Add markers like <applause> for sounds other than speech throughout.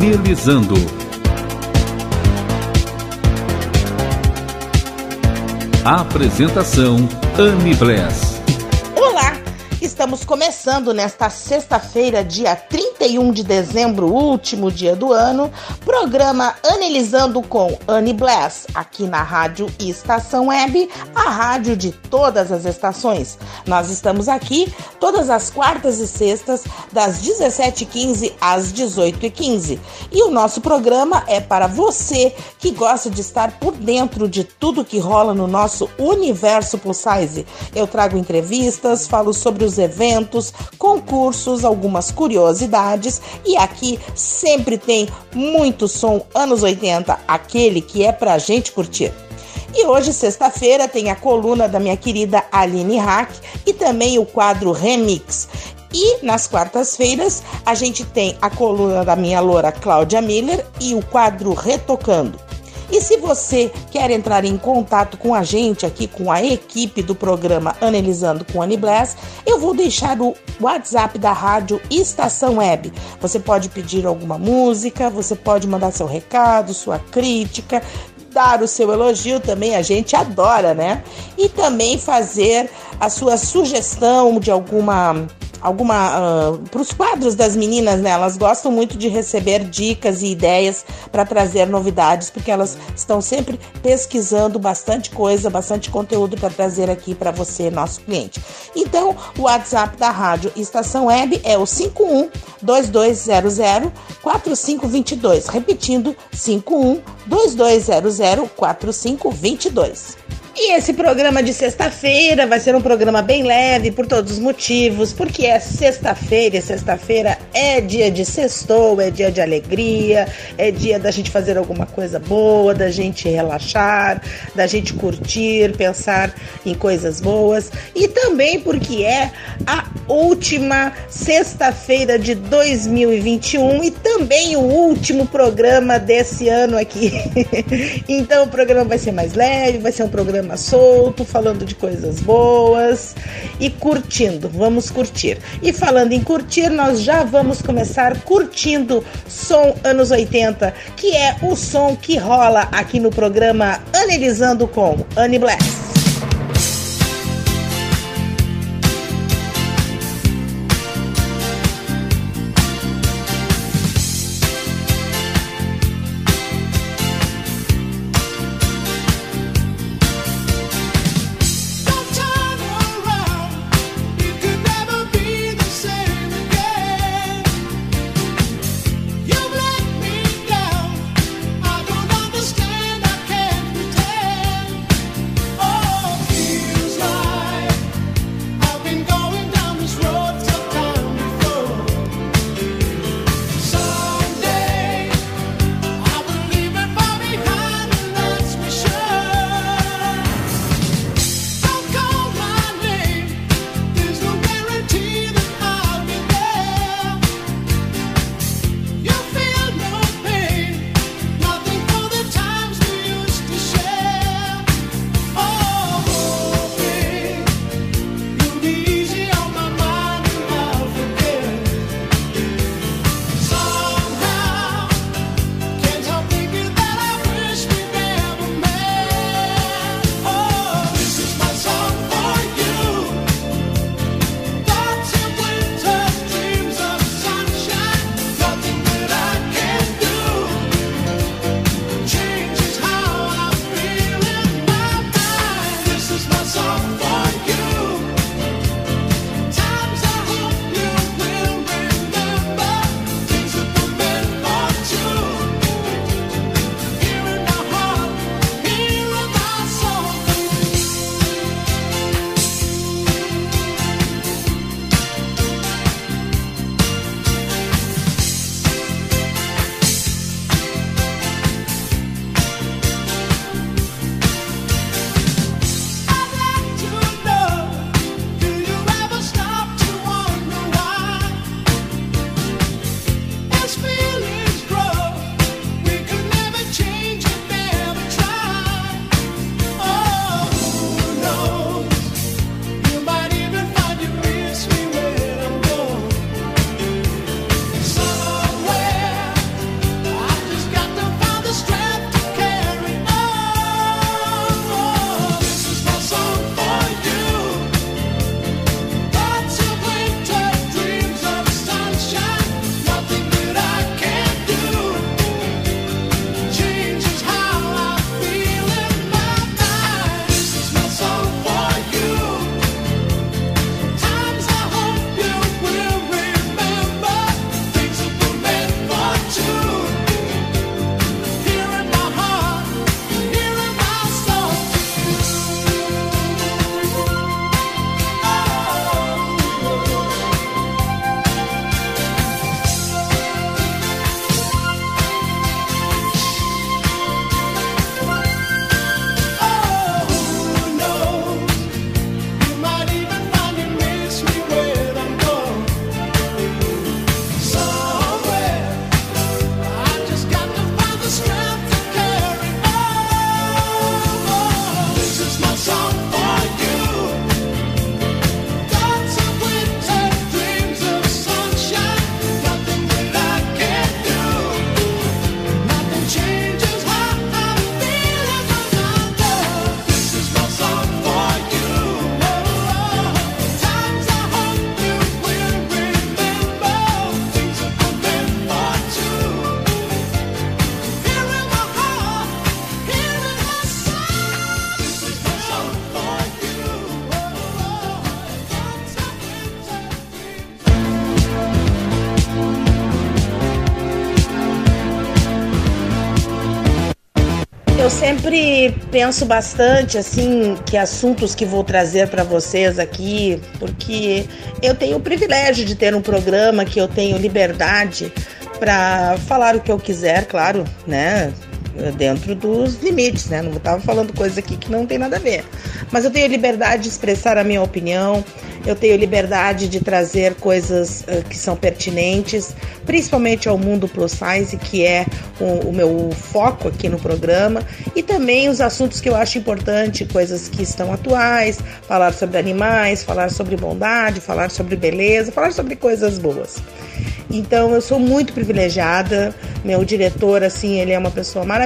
Anelizando. Apresentação Anne Bless. Estamos começando nesta sexta-feira, dia 31 de dezembro, último dia do ano, programa Analisando com Anne Bless, aqui na Rádio Estação Web, a rádio de todas as estações. Nós estamos aqui todas as quartas e sextas, das 17h15 às 18h15. E o nosso programa é para você que gosta de estar por dentro de tudo que rola no nosso universo plus size. Eu trago entrevistas, falo sobre os eventos eventos, concursos, algumas curiosidades e aqui sempre tem muito som anos 80, aquele que é pra gente curtir. E hoje, sexta-feira, tem a coluna da minha querida Aline Hack e também o quadro Remix. E nas quartas-feiras a gente tem a coluna da minha loura Cláudia Miller e o quadro Retocando. E se você quer entrar em contato com a gente aqui, com a equipe do programa Analisando com Annie Bless, eu vou deixar o WhatsApp da rádio Estação Web. Você pode pedir alguma música, você pode mandar seu recado, sua crítica, dar o seu elogio também, a gente adora, né? E também fazer a sua sugestão de alguma alguma uh, ah, para os quadros das meninas, né? Elas gostam muito de receber dicas e ideias para trazer novidades, porque elas estão sempre pesquisando bastante coisa, bastante conteúdo para trazer aqui para você, nosso cliente. Então, o WhatsApp da Rádio Estação Web é o 51 2200 4522, repetindo 51 2200 4522. E esse programa de sexta-feira vai ser um programa bem leve por todos os motivos, porque é sexta-feira e sexta-feira é dia de sextou, é dia de alegria, é dia da gente fazer alguma coisa boa, da gente relaxar, da gente curtir, pensar em coisas boas e também porque é a última sexta-feira de 2021 e também o último programa desse ano aqui. <laughs> então o programa vai ser mais leve, vai ser um programa programa solto, falando de coisas boas e curtindo. Vamos curtir. E falando em curtir, nós já vamos começar curtindo som anos 80, que é o som que rola aqui no programa Analisando com Annie Bless. Sempre penso bastante assim que assuntos que vou trazer para vocês aqui, porque eu tenho o privilégio de ter um programa que eu tenho liberdade para falar o que eu quiser, claro, né? Dentro dos limites, né? Não estava falando coisa aqui que não tem nada a ver. Mas eu tenho liberdade de expressar a minha opinião, eu tenho liberdade de trazer coisas uh, que são pertinentes, principalmente ao mundo plus size, que é o, o, meu foco aqui no programa, e também os assuntos que eu acho importante, coisas que estão atuais, falar sobre animais, falar sobre bondade, falar sobre beleza, falar sobre coisas boas. Então eu sou muito privilegiada. Meu diretor, assim, ele é uma pessoa maravilhosa.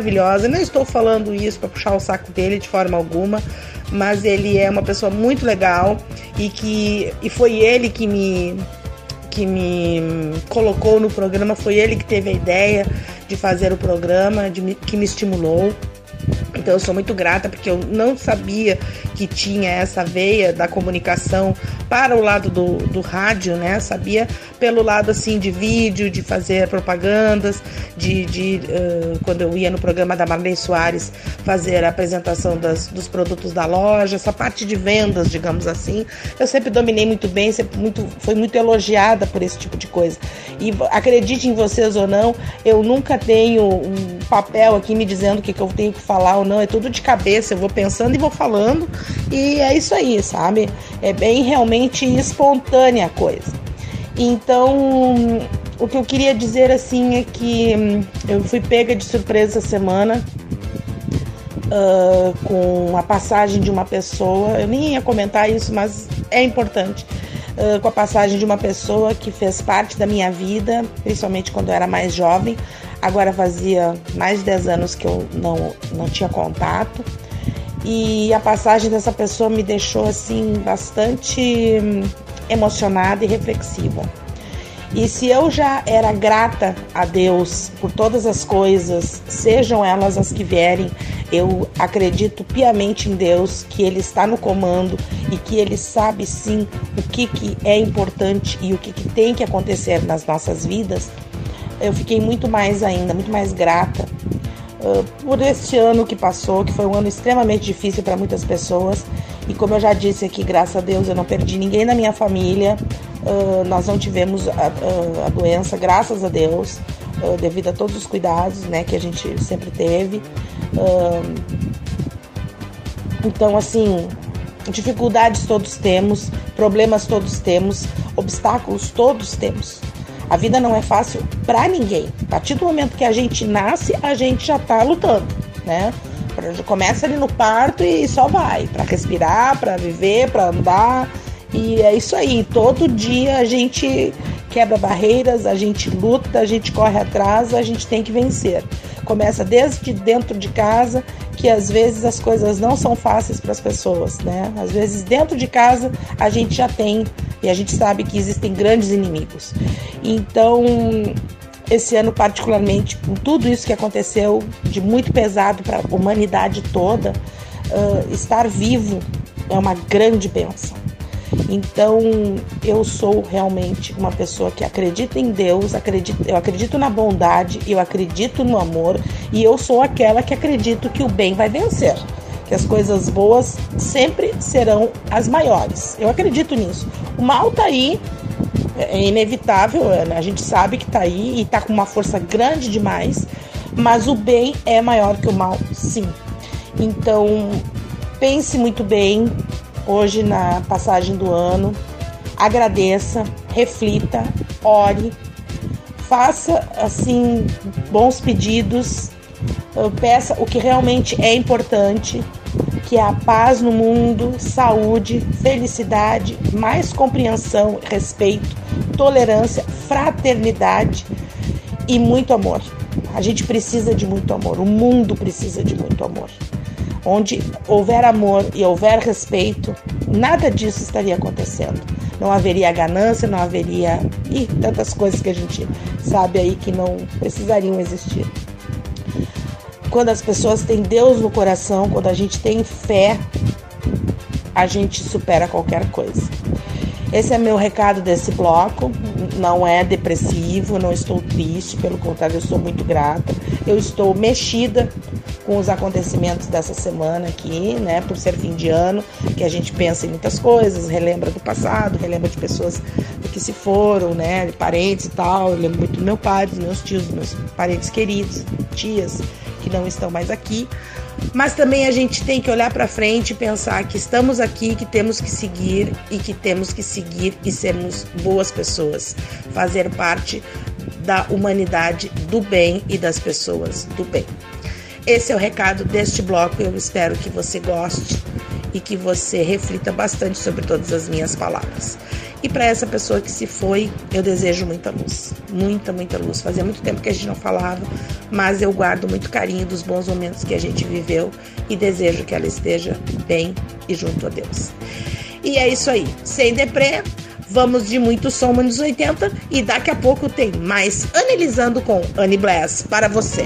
Não estou falando isso para puxar o saco dele de forma alguma, mas ele é uma pessoa muito legal e que e foi ele que me que me colocou no programa, foi ele que teve a ideia de fazer o programa, de, que me estimulou. Então eu sou muito grata porque eu não sabia que tinha essa veia da comunicação para o lado do, do rádio, né? Sabia pelo lado assim de vídeo, de fazer propagandas, de, de uh, quando eu ia no programa da Marlene Soares fazer a apresentação das, dos produtos da loja, essa parte de vendas, digamos assim, eu sempre dominei muito bem, sempre muito, foi muito elogiada por esse tipo de coisa. E acredite em vocês ou não, eu nunca tenho um papel aqui me dizendo o que, que eu tenho que falar ou não, é tudo de cabeça, eu vou pensando e vou falando, e é isso aí, sabe? É bem realmente espontânea a coisa. Então, o que eu queria dizer assim é que hum, eu fui pega de surpresa essa semana uh, com a passagem de uma pessoa. Eu nem ia comentar isso, mas é importante. Uh, com a passagem de uma pessoa que fez parte da minha vida, principalmente quando eu era mais jovem. Agora fazia mais de 10 anos que eu não, não tinha contato. E a passagem dessa pessoa me deixou assim bastante hum, emocionada e reflexiva. E se eu já era grata a Deus por todas as coisas, sejam elas as que vierem, eu acredito piamente em Deus, que Ele está no comando e que Ele sabe sim o que, que é importante e o que, que tem que acontecer nas nossas vidas. Eu fiquei muito mais ainda, muito mais grata uh, por este ano que passou, que foi um ano extremamente difícil para muitas pessoas e como eu já disse aqui, graças a Deus eu não perdi ninguém na minha família. Uh, nós não tivemos a, a, a, doença, graças a Deus, uh, devido a todos os cuidados né, que a gente sempre teve. Então, assim, dificuldades todos temos, problemas todos temos, obstáculos todos temos. A vida não é fácil para ninguém. A partir do momento que a gente nasce, a gente já está lutando, né? Começa ali no parto e só vai, para respirar, para viver, para andar. E é isso aí. Todo dia a gente quebra barreiras, a gente luta, a gente corre atrás, a gente tem que vencer. Começa desde dentro de casa, que às vezes as coisas não são fáceis para as pessoas, né? Às vezes dentro de casa a gente já tem e a gente sabe que existem grandes inimigos. Então, esse ano particularmente, com tudo isso que aconteceu de muito pesado para a humanidade toda, uh, estar vivo é uma grande benção. Então, eu sou realmente uma pessoa que acredita em Deus, acredito, eu acredito na bondade, eu acredito no amor e eu sou aquela que acredito que o bem vai vencer, que as coisas boas sempre serão as maiores. Eu acredito nisso. O mal tá aí, é inevitável, né? a gente sabe que está aí e está com uma força grande demais, mas o bem é maior que o mal, sim. Então, pense muito bem hoje na passagem do ano, agradeça, reflita, ore, faça assim bons pedidos, peça o que realmente é importante que é a paz no mundo, saúde, felicidade, mais compreensão, respeito, tolerância, fraternidade e muito amor. A gente precisa de muito amor, o mundo precisa de muito amor. Onde houver amor e houver respeito, nada disso estaria acontecendo. Não haveria ganância, não haveria e tantas coisas que a gente sabe aí que não precisariam existir quando as pessoas têm Deus no coração, quando a gente tem fé, a gente supera qualquer coisa. Esse é meu recado desse bloco. Não é depressivo, não estou triste, pelo contrário, eu sou muito grata. Eu estou mexida com os acontecimentos dessa semana aqui, né? Por ser fim de ano, que a gente pensa em muitas coisas, relembra do passado, relembra de pessoas que se foram, né? Parentes e tal. Eu lembro muito do meu pai, dos meus tios, dos meus parentes queridos, tias que não estão mais aqui. Mas também a gente tem que olhar para frente e pensar que estamos aqui, que temos que seguir e que temos que seguir e sermos boas pessoas, fazer parte da humanidade do bem e das pessoas do bem. Esse é o recado deste bloco. Eu espero que você goste e que você reflita bastante sobre todas as minhas palavras. E para essa pessoa que se foi, eu desejo muita luz, muita, muita luz. Fazia muito tempo que a gente não falava, mas eu guardo muito carinho dos bons momentos que a gente viveu e desejo que ela esteja bem e junto a Deus. E é isso aí. Sem deprê, vamos de muito som anos 80 e daqui a pouco tem mais Analisando com Annie Bless para você.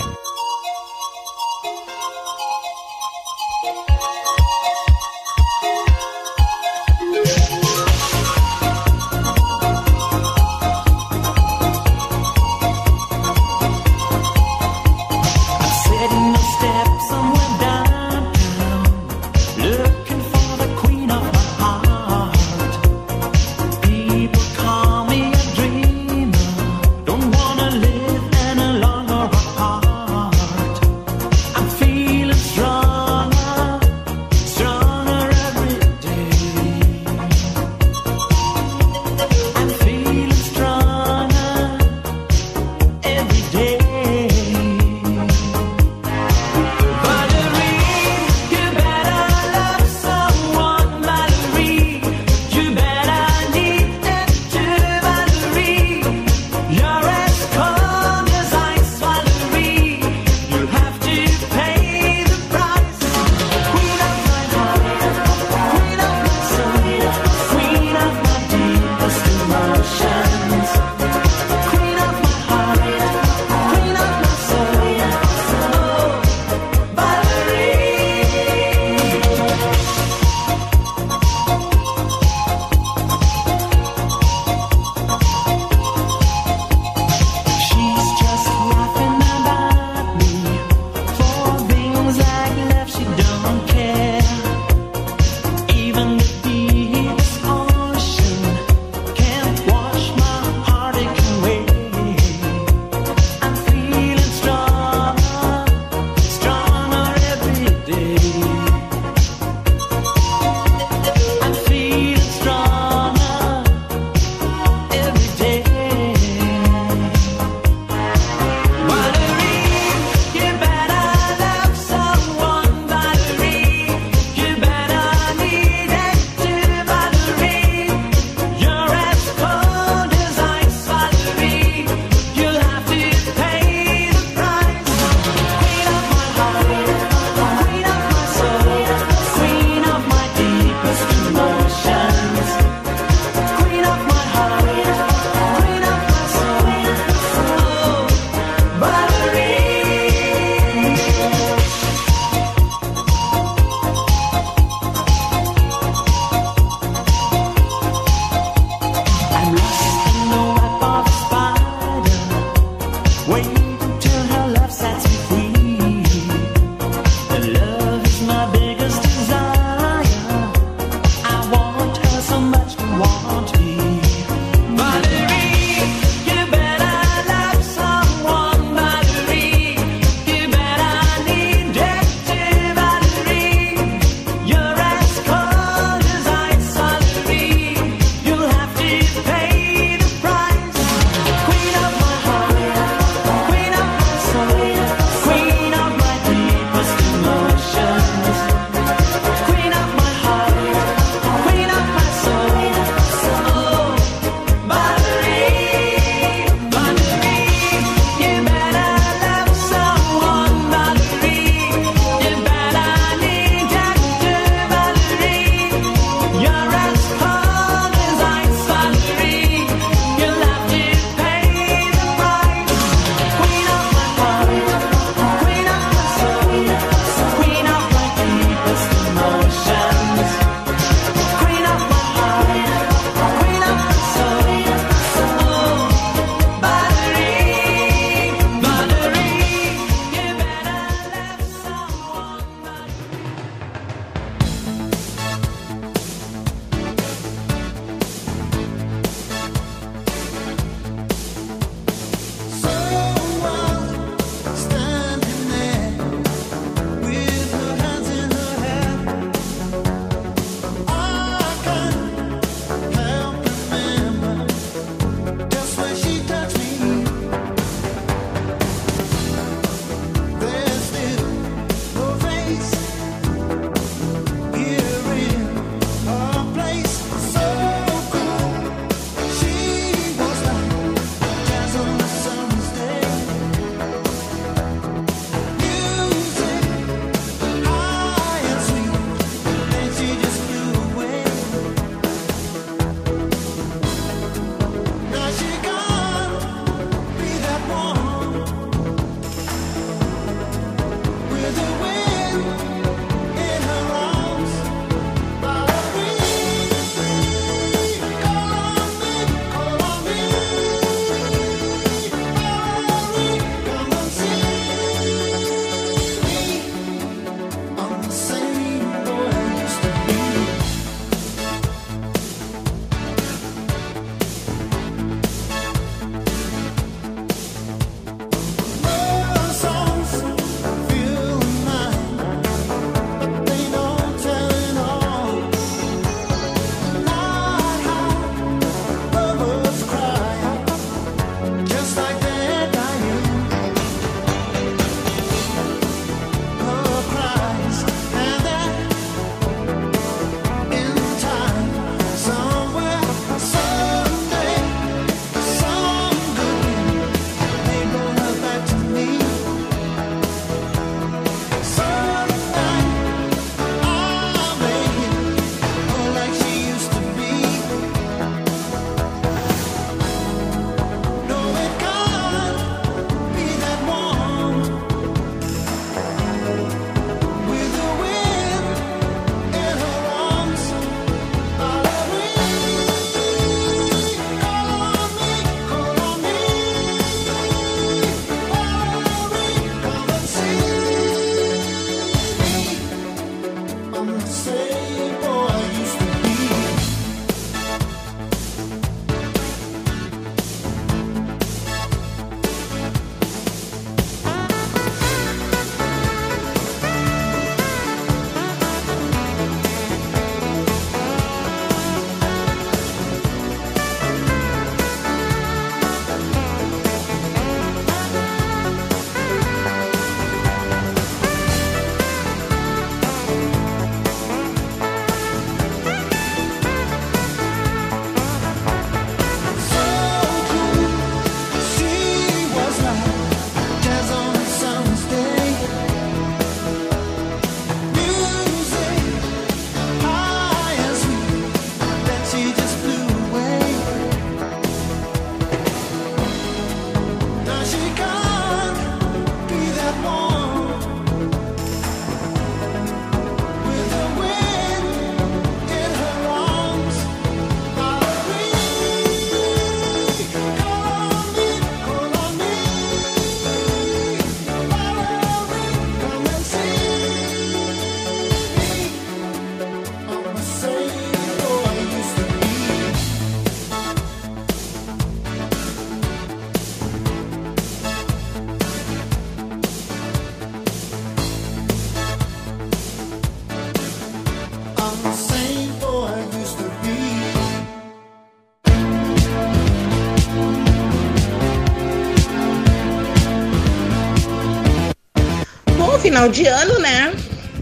Final de ano, né?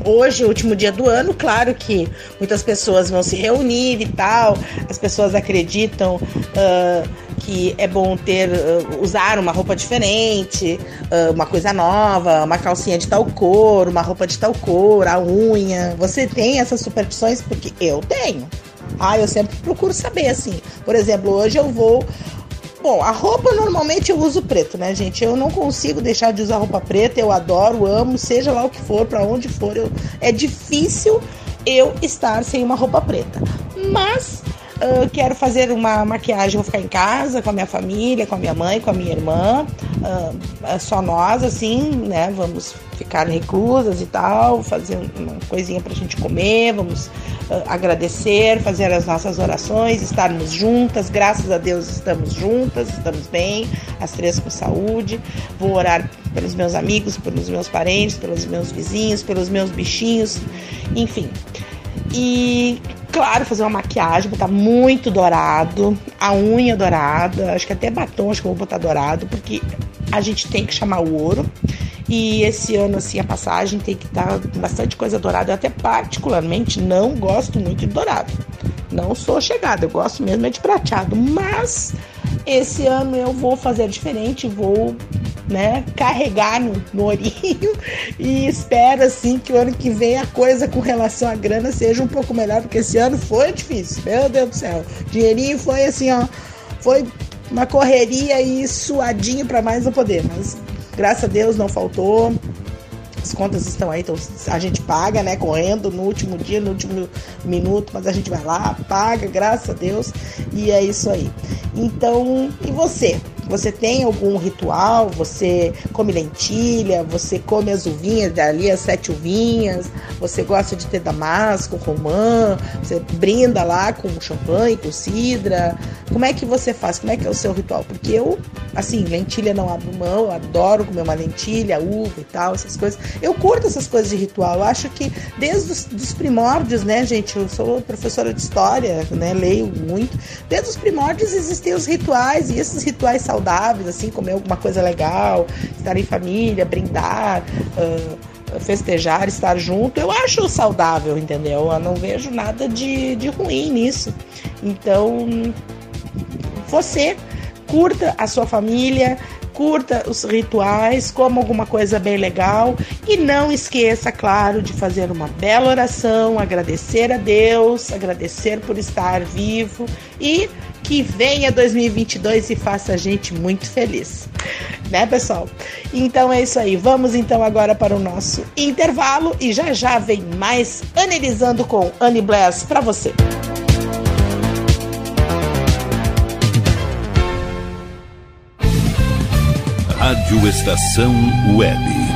Hoje, último dia do ano, claro que muitas pessoas vão se reunir e tal. As pessoas acreditam uh, que é bom ter uh, usar uma roupa diferente, uh, uma coisa nova, uma calcinha de tal cor, uma roupa de tal cor, a unha. Você tem essas superstições porque eu tenho. Ah, eu sempre procuro saber assim. Por exemplo, hoje eu vou Bom, a roupa normalmente eu uso preto, né, gente? Eu não consigo deixar de usar roupa preta, eu adoro, amo, seja lá o que for, para onde for, eu... é difícil eu estar sem uma roupa preta. Mas uh, quero fazer uma maquiagem, vou ficar em casa com a minha família, com a minha mãe, com a minha irmã, uh, só nós, assim, né? Vamos ficar reclusas e tal, fazer uma coisinha pra gente comer, vamos uh, agradecer, fazer as nossas orações, estarmos juntas, graças a Deus estamos juntas, estamos bem, as três com saúde. Vou orar pelos meus amigos, pelos meus parentes, pelos meus vizinhos, pelos meus bichinhos, enfim. E claro, fazer uma maquiagem, botar muito dourado, a unha dourada, acho que até batom acho que eu vou botar dourado, porque a gente tem que chamar o ouro. E esse ano, assim, a passagem tem que estar bastante coisa dourada. Eu até particularmente não gosto muito de dourado. Não sou chegada, eu gosto mesmo é de prateado. Mas esse ano eu vou fazer diferente, vou né, carregar no, no orinho <laughs> e espero assim que o ano que vem a coisa com relação à grana seja um pouco melhor, porque esse ano foi difícil, meu Deus do céu. Dinheirinho foi assim, ó, foi uma correria e suadinho para mais não poder, mas Graças a Deus não faltou. As contas estão aí, então a gente paga, né? Correndo no último dia, no último minuto, mas a gente vai lá, paga, graças a Deus, e é isso aí. Então, e você? Você tem algum ritual? Você come lentilha? Você come as uvinhas dali, as sete uvinhas? Você gosta de ter damasco, romã? Você brinda lá com champanhe, com cidra? Como é que você faz? Como é que é o seu ritual? Porque eu, assim, lentilha não abro mão, eu adoro comer uma lentilha, uva e tal, essas coisas. Eu curto essas coisas de ritual. Eu acho que desde os dos primórdios, né, gente? Eu sou professora de história, né? Leio muito. Desde os primórdios existem os rituais e esses rituais saudáveis, assim, comer alguma coisa legal, estar em família, brindar, uh, festejar, estar junto, eu acho saudável, entendeu? Eu não vejo nada de, de ruim nisso. Então, você curta a sua família, curta os rituais, coma alguma coisa bem legal e não esqueça, claro, de fazer uma bela oração, agradecer a Deus, agradecer por estar vivo e que venha 2022 e faça a gente muito feliz. Né, pessoal? Então é isso aí. Vamos então agora para o nosso intervalo e já já vem mais Analisando com Annie Bless para você. Rádio Estação Web.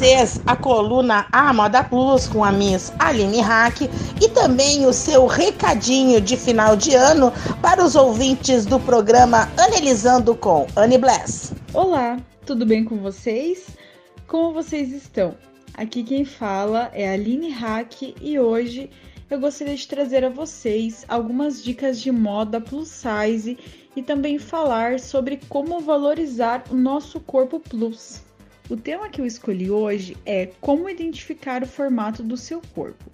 Vocês, a coluna A Moda Plus com a Miss Aline Hack e também o seu recadinho de final de ano para os ouvintes do programa Analisando com Anne Bless. Olá, tudo bem com vocês? Como vocês estão? Aqui quem fala é a Aline Hack e hoje eu gostaria de trazer a vocês algumas dicas de moda plus size e também falar sobre como valorizar o nosso corpo plus. O tema que eu escolhi hoje é como identificar o formato do seu corpo.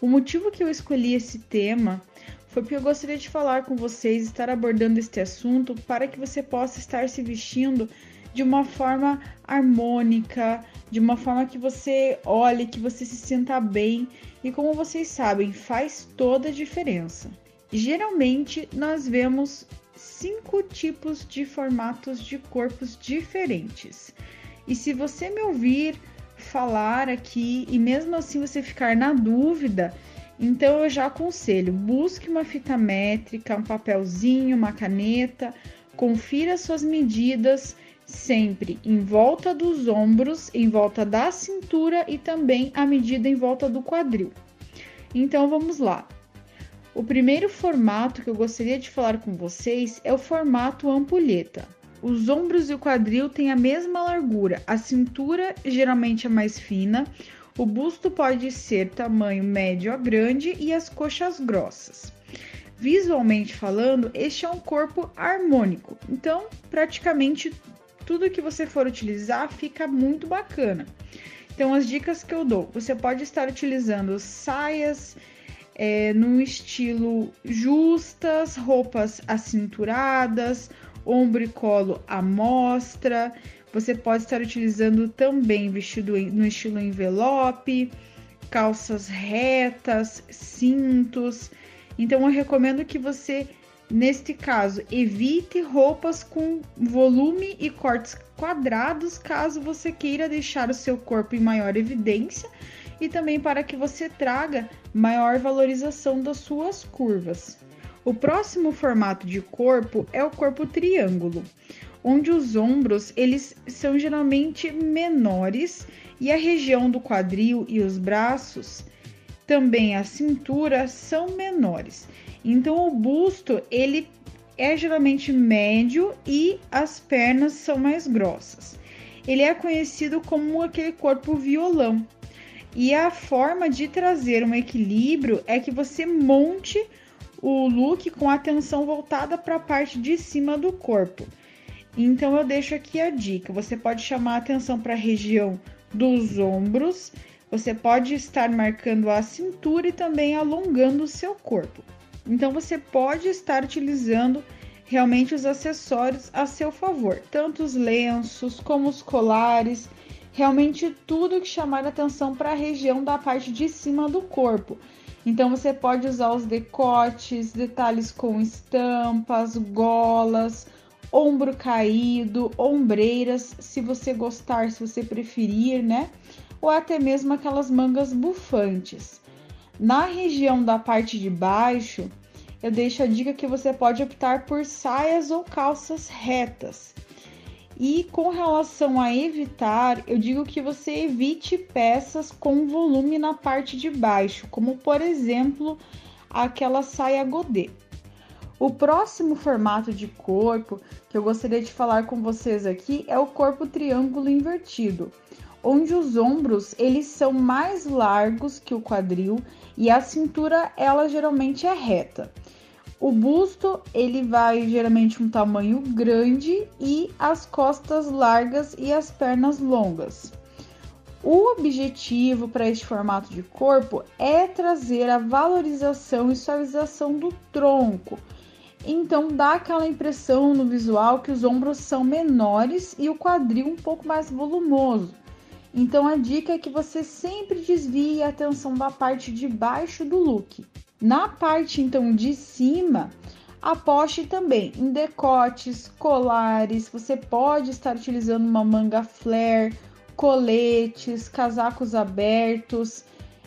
O motivo que eu escolhi esse tema foi porque eu gostaria de falar com vocês, estar abordando este assunto para que você possa estar se vestindo de uma forma harmônica, de uma forma que você olhe, que você se sinta bem e como vocês sabem, faz toda a diferença. Geralmente nós vemos cinco tipos de formatos de corpos diferentes. E se você me ouvir falar aqui e mesmo assim você ficar na dúvida, então eu já aconselho, busque uma fita métrica, um papelzinho, uma caneta, confira suas medidas sempre em volta dos ombros, em volta da cintura e também a medida em volta do quadril. Então vamos lá. O primeiro formato que eu gostaria de falar com vocês é o formato ampulheta. Os ombros e o quadril têm a mesma largura, a cintura geralmente é mais fina, o busto pode ser tamanho médio a grande e as coxas grossas. Visualmente falando, este é um corpo harmônico, então praticamente tudo que você for utilizar fica muito bacana. Então, as dicas que eu dou: você pode estar utilizando saias é, no estilo justas, roupas acinturadas, ombro e colo à mostra. Você pode estar utilizando também vestido no estilo envelope, calças retas, cintos. Então eu recomendo que você, neste caso, evite roupas com volume e cortes quadrados, caso você queira deixar o seu corpo em maior evidência e também para que você traga maior valorização das suas curvas. O próximo formato de corpo é o corpo triângulo, onde os ombros eles são geralmente menores e a região do quadril e os braços, também a cintura, são menores. Então o busto ele é geralmente médio e as pernas são mais grossas. Ele é conhecido como aquele corpo violão. E a forma de trazer um equilíbrio é que você monte o look com a atenção voltada para a parte de cima do corpo. Então eu deixo aqui a dica: você pode chamar a atenção para a região dos ombros, você pode estar marcando a cintura e também alongando o seu corpo. Então você pode estar utilizando realmente os acessórios a seu favor, tanto os lenços como os colares, realmente tudo que chamar atenção para a região da parte de cima do corpo. Então você pode usar os decotes, detalhes com estampas, golas, ombro caído, ombreiras, se você gostar, se você preferir, né? Ou até mesmo aquelas mangas bufantes. Na região da parte de baixo, eu deixo a dica que você pode optar por saias ou calças retas. E com relação a evitar, eu digo que você evite peças com volume na parte de baixo, como por exemplo aquela saia godê. O próximo formato de corpo que eu gostaria de falar com vocês aqui é o corpo triângulo invertido, onde os ombros eles são mais largos que o quadril e a cintura ela geralmente é reta. O busto ele vai geralmente um tamanho grande e as costas largas e as pernas longas. O objetivo para este formato de corpo é trazer a valorização e suavização do tronco. Então dá aquela impressão no visual que os ombros são menores e o quadril um pouco mais volumoso. Então a dica é que você sempre desvie a atenção da parte de baixo do look. Na parte então de cima, aposte também em decotes, colares. Você pode estar utilizando uma manga flare, coletes, casacos abertos,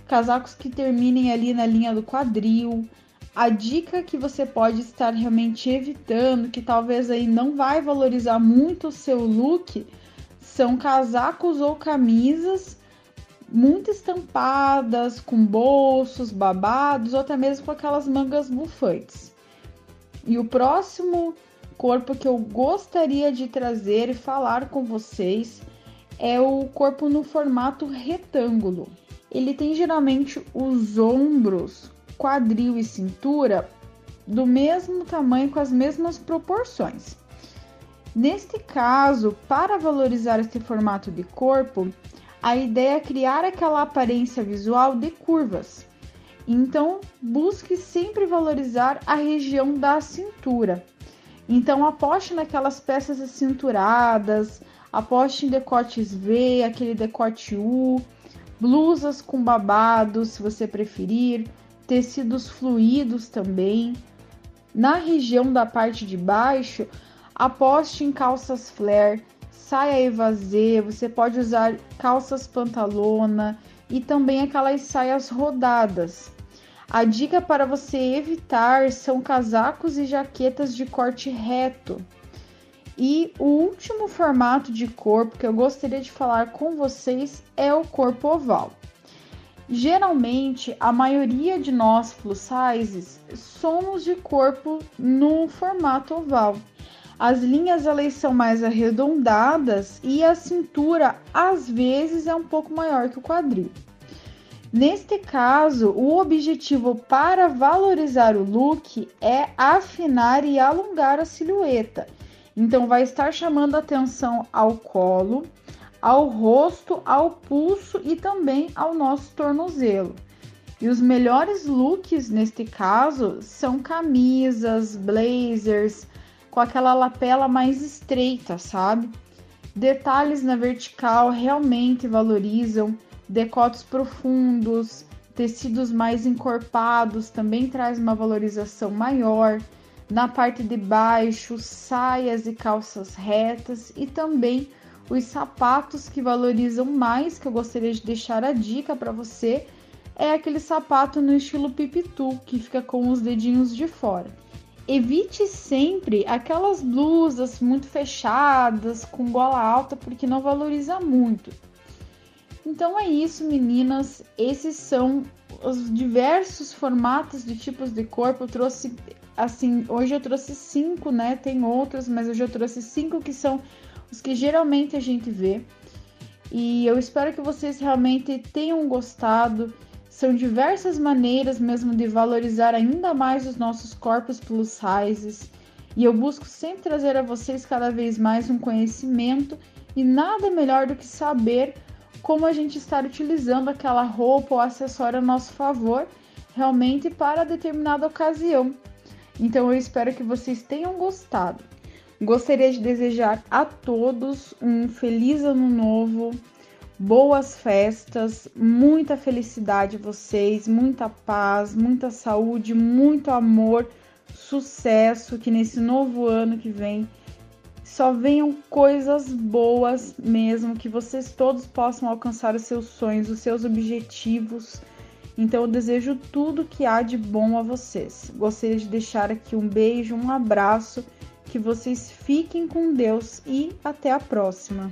casacos que terminem ali na linha do quadril. A dica que você pode estar realmente evitando, que talvez aí não vai valorizar muito o seu look, são casacos ou camisas muito estampadas, com bolsos, babados, ou até mesmo com aquelas mangas bufantes. E o próximo corpo que eu gostaria de trazer e falar com vocês é o corpo no formato retângulo. Ele tem geralmente os ombros, quadril e cintura do mesmo tamanho com as mesmas proporções. Neste caso, para valorizar este formato de corpo, a ideia é criar aquela aparência visual de curvas. Então, busque sempre valorizar a região da cintura. Então, aposte naquelas peças acinturadas, aposte em decotes V, aquele decote U, blusas com babado, se você preferir, tecidos fluidos também. Na região da parte de baixo, aposte em calças flare, saia evasê, você pode usar calças pantalona e também aquelas saias rodadas. A dica para você evitar são casacos e jaquetas de corte reto. E o último formato de corpo que eu gostaria de falar com vocês é o corpo oval. Geralmente, a maioria de nós plus sizes somos de corpo no formato oval. As linhas elas são mais arredondadas e a cintura às vezes é um pouco maior que o quadril. Neste caso, o objetivo para valorizar o look é afinar e alongar a silhueta. Então, vai estar chamando atenção ao colo, ao rosto, ao pulso e também ao nosso tornozelo. E os melhores looks neste caso são camisas, blazers, com aquela lapela mais estreita, sabe? Detalhes na vertical realmente valorizam, decotes profundos, tecidos mais encorpados também traz uma valorização maior. Na parte de baixo, saias e calças retas e também os sapatos que valorizam mais, que eu gostaria de deixar a dica para você, é aquele sapato no estilo pipitu, que fica com os dedinhos de fora evite sempre aquelas blusas muito fechadas, com gola alta, porque não valoriza muito. Então é isso, meninas. Esses são os diversos formatos de tipos de corpo. Eu trouxe, assim, hoje eu trouxe cinco, né? Tem outros, mas hoje eu trouxe cinco que são os que geralmente a gente vê. E eu espero que vocês realmente tenham gostado. São diversas maneiras mesmo de valorizar ainda mais os nossos corpos plus sizes, e eu busco sempre trazer a vocês cada vez mais um conhecimento e nada melhor do que saber como a gente está utilizando aquela roupa ou acessório a nosso favor realmente para determinada ocasião. Então eu espero que vocês tenham gostado. Gostaria de desejar a todos um feliz ano novo, boas festas, muita felicidade vocês, muita paz, muita saúde, muito amor, sucesso, que nesse novo ano que vem só venham coisas boas mesmo, que vocês todos possam alcançar os seus sonhos, os seus objetivos. Então eu desejo tudo que há de bom a vocês. Gostaria de deixar aqui um beijo, um abraço que vocês fiquem com Deus e até a próxima.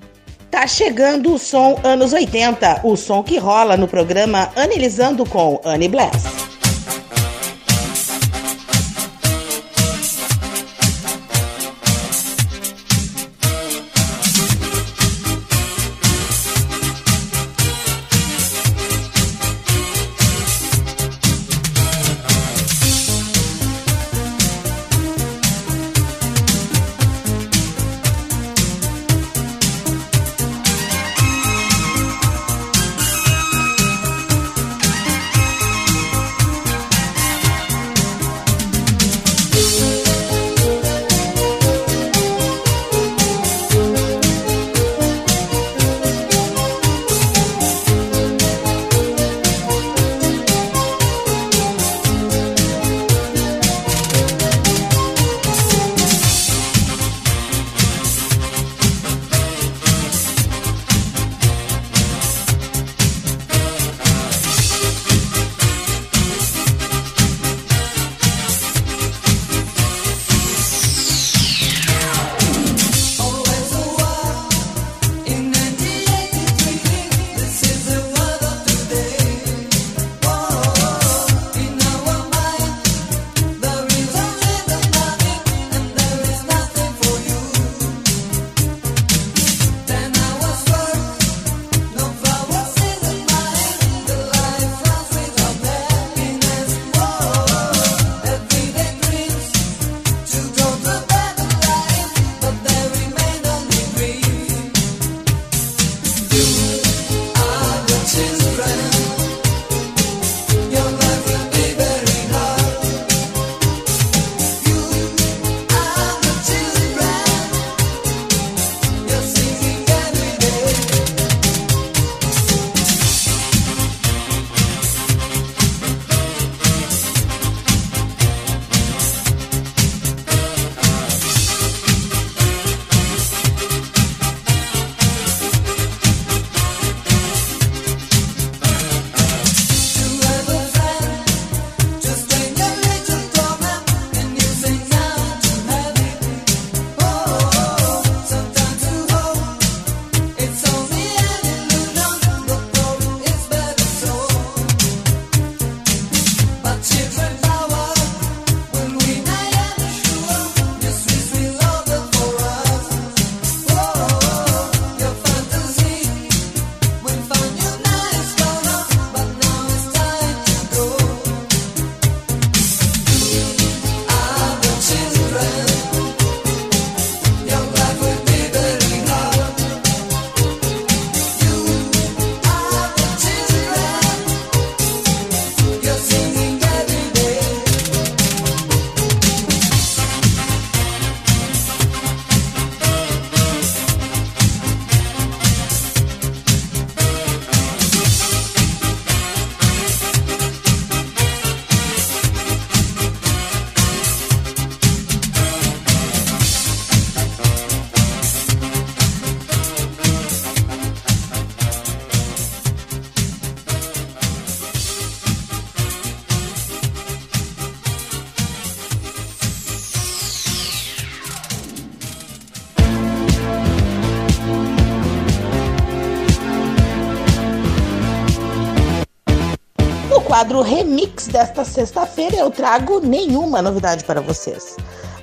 Tá chegando o som anos 80, o som que rola no programa Analisando com Annie Bless. Quadro Remix desta sexta-feira eu trago nenhuma novidade para vocês,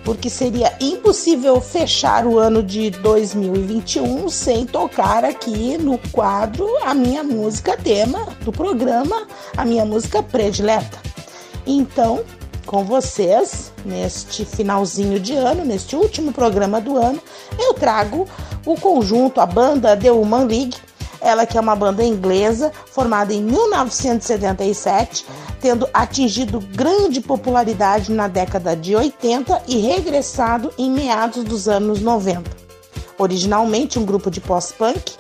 porque seria impossível fechar o ano de 2021 sem tocar aqui no quadro a minha música tema do programa, a minha música predileta. Então, com vocês, neste finalzinho de ano, neste último programa do ano, eu trago o conjunto, a banda The Human League ela que é uma banda inglesa formada em 1977, tendo atingido grande popularidade na década de 80 e regressado em meados dos anos 90. Originalmente um grupo de post-punk,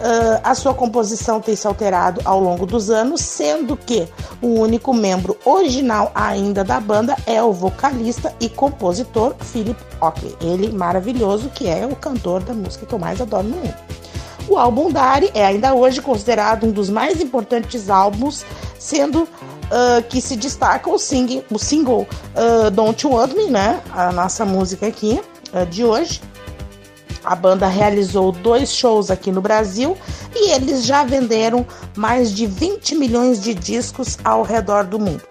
Uh, a sua composição tem se alterado ao longo dos anos, sendo que o único membro original ainda da banda é o vocalista e compositor Philip Ockley. Ele maravilhoso, que é o cantor da música que eu mais adoro no mundo. O álbum Dari é ainda hoje considerado um dos mais importantes álbuns, sendo uh, que se destaca o, sing o single uh, Don't You Want Me, né? A nossa música aqui. uh, de hoje. A banda realizou dois shows aqui no Brasil e eles já venderam mais de 20 milhões de discos ao redor do mundo.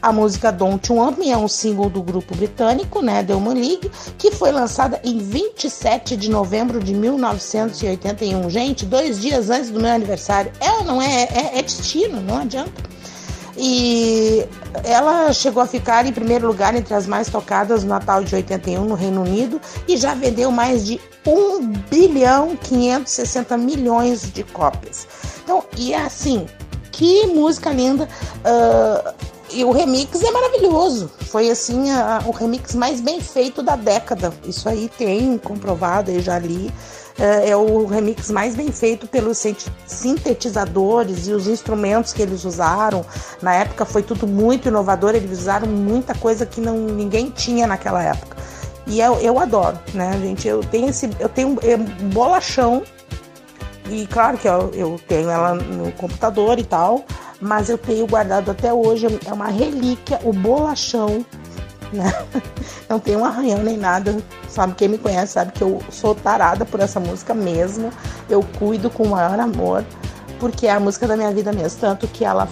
A música Don't Want Me é um single do grupo britânico, né, The Human League, que foi lançada em 27 de novembro de 1981. Gente, dois dias antes do meu aniversário. É ou não é? É, é destino, não adianta. E ela chegou a ficar em primeiro lugar entre as mais tocadas no Natal de 81 no Reino Unido e já vendeu mais de 1 bilhão 560 milhões de cópias. Então, e é assim, que música linda. Uh, e o remix é maravilhoso. Foi assim a, o remix mais bem feito da década. Isso aí tem comprovado, eu já li. É, é o remix mais bem feito pelos sintetizadores e os instrumentos que eles usaram. Na época foi tudo muito inovador, eles usaram muita coisa que não, ninguém tinha naquela época. E eu, eu adoro, né, gente? Eu tenho esse. Eu tenho um bolachão. E claro que eu, eu tenho ela no computador e tal mas eu tenho guardado até hoje, é uma relíquia, o bolachão, né? <laughs> Não tem um arranhão nem nada, sabe? Quem me conhece sabe que eu sou tarada por essa música mesmo, eu cuido com o maior amor, porque é a música da minha vida mesmo, tanto que ela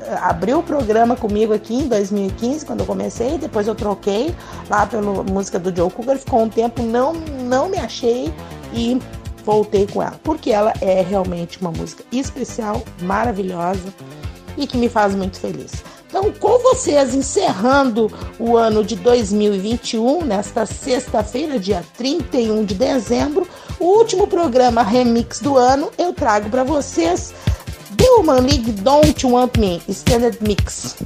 eh, abriu o programa comigo aqui em 2015, quando eu comecei, depois eu troquei lá pela música do Joe Cougar, ficou um tempo, não, não me achei e voltei com ela, porque ela é realmente uma música especial, maravilhosa e que me faz muito feliz. Então, com vocês encerrando o ano de 2021, nesta sexta-feira, dia 31 de dezembro, o último programa remix do ano, eu trago para vocês The Human League Don't Want Me Standard Mix.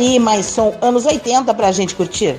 Aí mais som anos 80 pra gente curtir.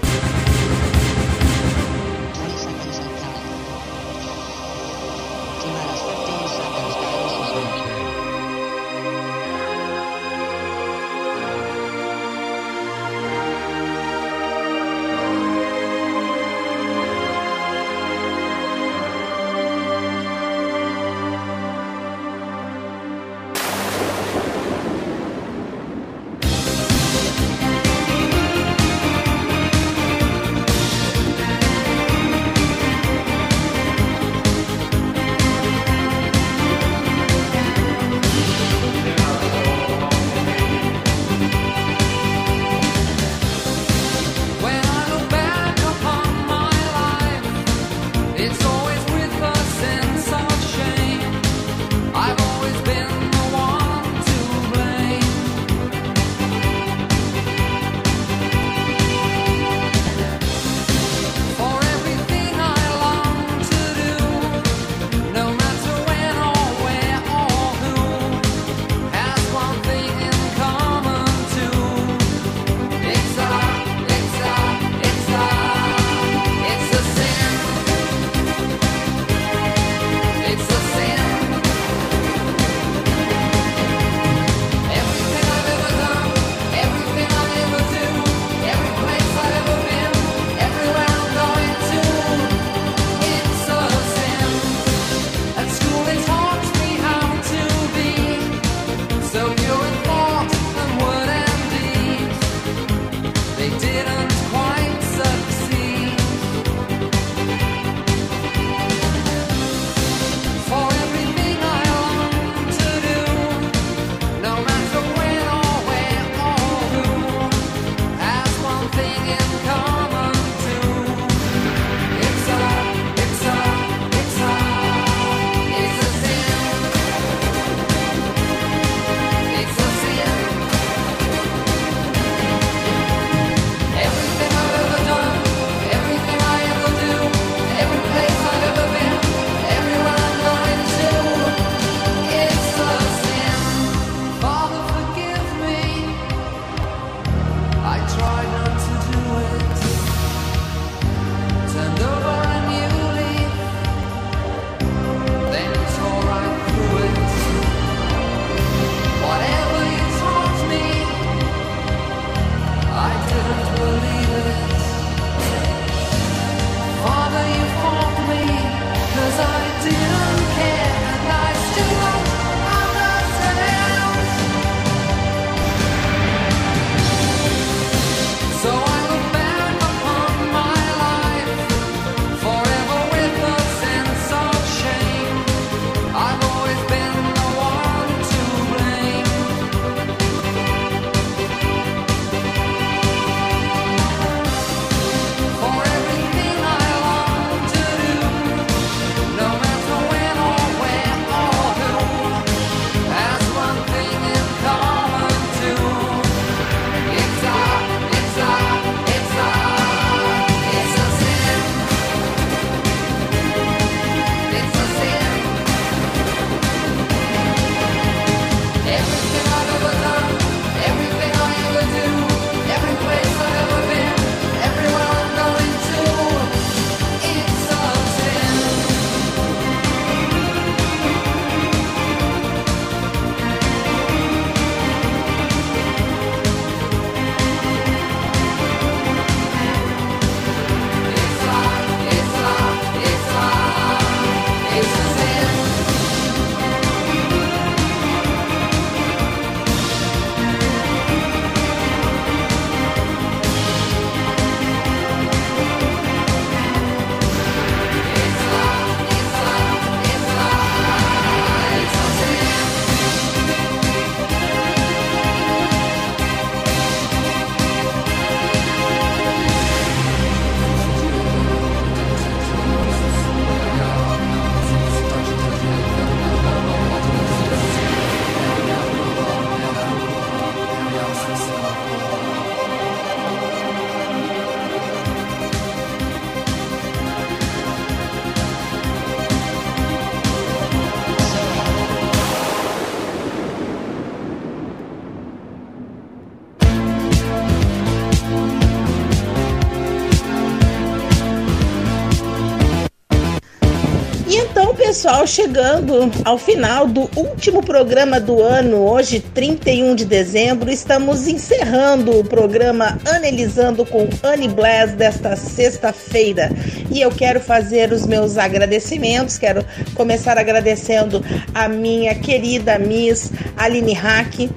Pessoal, chegando ao final do último programa do ano, hoje, 31 de dezembro, estamos encerrando o programa Analisando com Anne Bless desta sexta-feira. E eu quero fazer os meus agradecimentos, quero começar agradecendo a minha querida Miss Aline Hack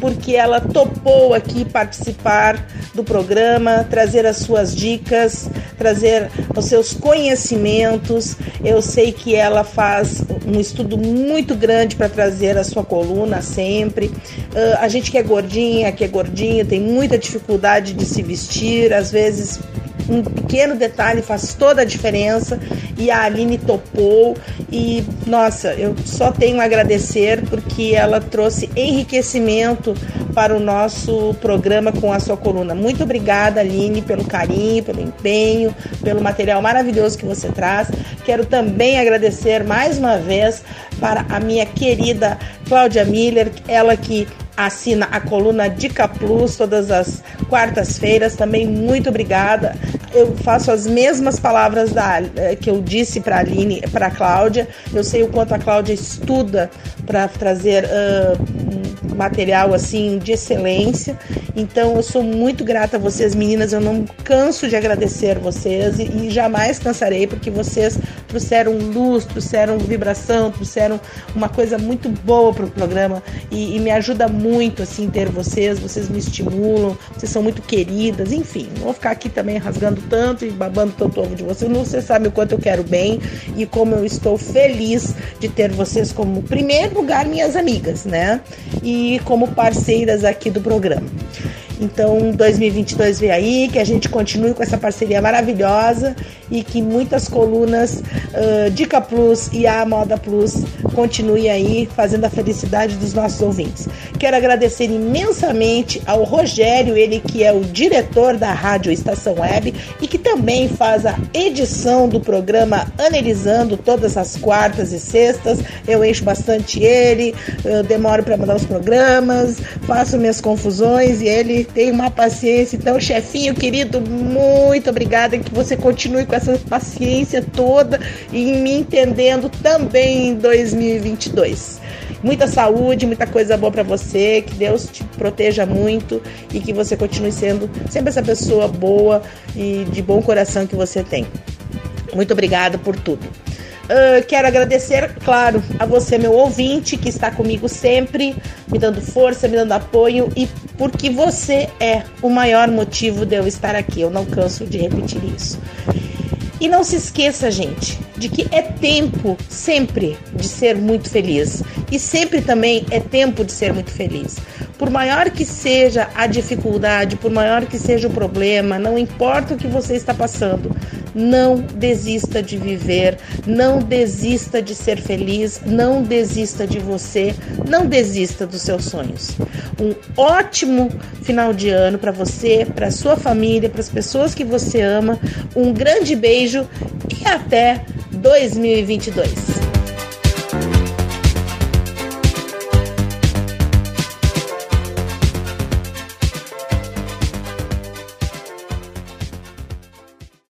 porque ela topou aqui participar do programa, trazer as suas dicas, trazer os seus conhecimentos. Eu sei que ela faz um estudo muito grande para trazer a sua coluna sempre. Uh, a gente que é gordinha, que é gordinho, tem muita dificuldade de se vestir, às vezes um pequeno detalhe faz toda a diferença e a Aline topou e nossa, eu só tenho a agradecer porque ela trouxe enriquecimento para o nosso programa com a sua coluna. Muito obrigada, Aline, pelo carinho, pelo empenho, pelo material maravilhoso que você traz. Quero também agradecer mais uma vez para a minha querida Cláudia Miller, ela que assina a coluna Dica Plus todas as quartas-feiras. Também muito obrigada. Eu faço as mesmas palavras da, eh, que eu disse para a Aline, para a Cláudia. Eu sei o quanto a Cláudia estuda para trazer uh, material assim de excelência. Então eu sou muito grata a vocês, meninas. Eu não canso de agradecer vocês e, e jamais cansarei, porque vocês trouxeram luz, trouxeram vibração, trouxeram uma coisa muito boa para o programa e, e, me ajuda muito assim ter vocês. Vocês me estimulam, vocês são muito queridas. Enfim, vou ficar aqui também rasgando tanto e babando tanto ovo de vocês. Não você sabe o quanto eu quero bem e como eu estou feliz de ter vocês como primeiro lugar minhas amigas, né? E como parceiras aqui do programa. Então, 2022 vem aí, que a gente continue com essa parceria maravilhosa e que muitas colunas uh, Dica Plus e a Moda Plus continue aí fazendo a felicidade dos nossos ouvintes. Quero agradecer imensamente ao Rogério, ele que é o diretor da Rádio Estação Web e que também faz a edição do programa Analisando todas as quartas e sextas. Eu encho bastante ele, demoro para mandar os programas, faço minhas confusões e ele tem uma paciência. Então, chefinho querido, muito obrigada que você continue com essa paciência toda e me entendendo também em 2022. Muita saúde, muita coisa boa para você, que Deus te proteja muito e que você continue sendo sempre essa pessoa boa e de bom coração que você tem. Muito obrigada por tudo. Uh, quero agradecer, claro, a você, meu ouvinte, que está comigo sempre, me dando força, me dando apoio e porque você é o maior motivo de eu estar aqui. Eu não canso de repetir isso. E não se esqueça, gente, de que é tempo sempre de ser muito feliz. E sempre também é tempo de ser muito feliz. Por maior que seja a dificuldade, por maior que seja o problema, não importa o que você está passando, não desista de viver, não desista de ser feliz, não desista de você, não desista dos seus sonhos. Um ótimo final de ano para você, para sua família, para as pessoas que você ama. Um grande beijo e até 2022.